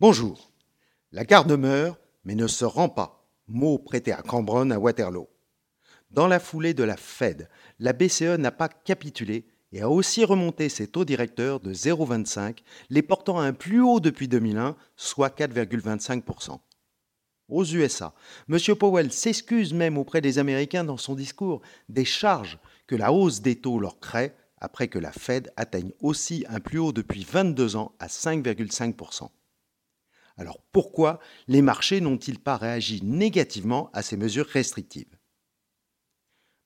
Bonjour. La garde meurt, mais ne se rend pas. Mot prêté à Cambronne à Waterloo. Dans la foulée de la Fed, la BCE n'a pas capitulé et a aussi remonté ses taux directeurs de 0,25, les portant à un plus haut depuis 2001, soit 4,25%. Aux USA, M. Powell s'excuse même auprès des Américains dans son discours des charges que la hausse des taux leur crée après que la Fed atteigne aussi un plus haut depuis 22 ans à 5,5%. Alors pourquoi les marchés n'ont-ils pas réagi négativement à ces mesures restrictives?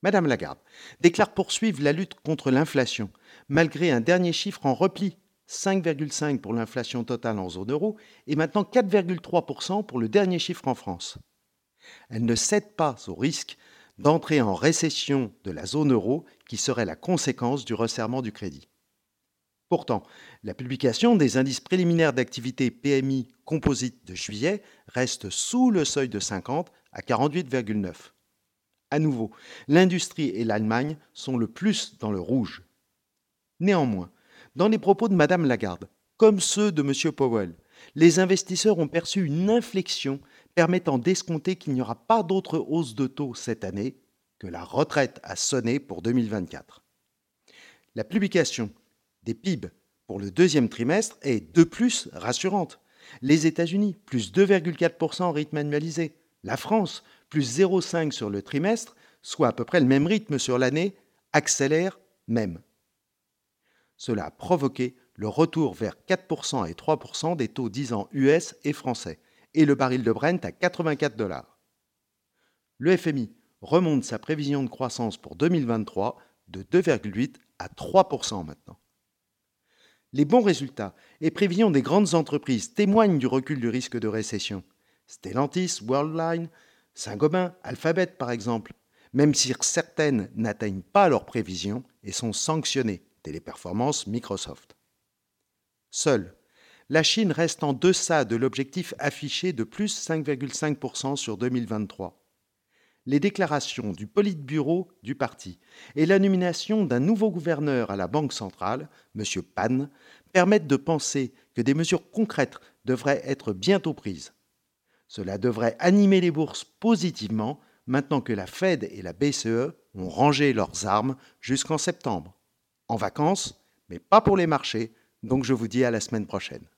Madame Lagarde déclare poursuivre la lutte contre l'inflation, malgré un dernier chiffre en repli, 5,5 pour l'inflation totale en zone euro et maintenant 4,3% pour le dernier chiffre en France. Elle ne cède pas au risque d'entrer en récession de la zone euro qui serait la conséquence du resserrement du crédit. Pourtant, la publication des indices préliminaires d'activité PMI composite de juillet reste sous le seuil de 50 à 48,9. À nouveau, l'industrie et l'Allemagne sont le plus dans le rouge. Néanmoins, dans les propos de Mme Lagarde, comme ceux de M. Powell, les investisseurs ont perçu une inflexion permettant d'escompter qu'il n'y aura pas d'autre hausse de taux cette année, que la retraite a sonné pour 2024. La publication des PIB pour le deuxième trimestre est de plus rassurante. Les États-Unis, plus 2,4% en rythme annualisé. La France, plus 0,5% sur le trimestre, soit à peu près le même rythme sur l'année, accélère même. Cela a provoqué le retour vers 4% et 3% des taux 10 ans US et français, et le baril de Brent à 84 dollars. Le FMI remonte sa prévision de croissance pour 2023 de 2,8 à 3% maintenant. Les bons résultats et prévisions des grandes entreprises témoignent du recul du risque de récession. Stellantis, Worldline, Saint-Gobain, Alphabet par exemple, même si certaines n'atteignent pas leurs prévisions et sont sanctionnées, téléperformance Microsoft. Seule, la Chine reste en deçà de l'objectif affiché de plus 5,5% sur 2023. Les déclarations du Politburo du parti et la nomination d'un nouveau gouverneur à la Banque centrale, M. Pan, permettent de penser que des mesures concrètes devraient être bientôt prises. Cela devrait animer les bourses positivement maintenant que la Fed et la BCE ont rangé leurs armes jusqu'en septembre. En vacances, mais pas pour les marchés, donc je vous dis à la semaine prochaine.